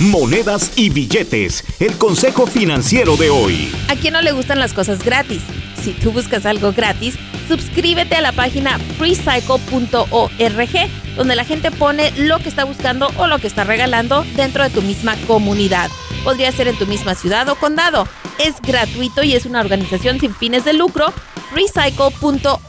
Monedas y billetes, el consejo financiero de hoy. ¿A quién no le gustan las cosas gratis? Si tú buscas algo gratis, suscríbete a la página freecycle.org, donde la gente pone lo que está buscando o lo que está regalando dentro de tu misma comunidad. Podría ser en tu misma ciudad o condado. Es gratuito y es una organización sin fines de lucro, freecycle.org.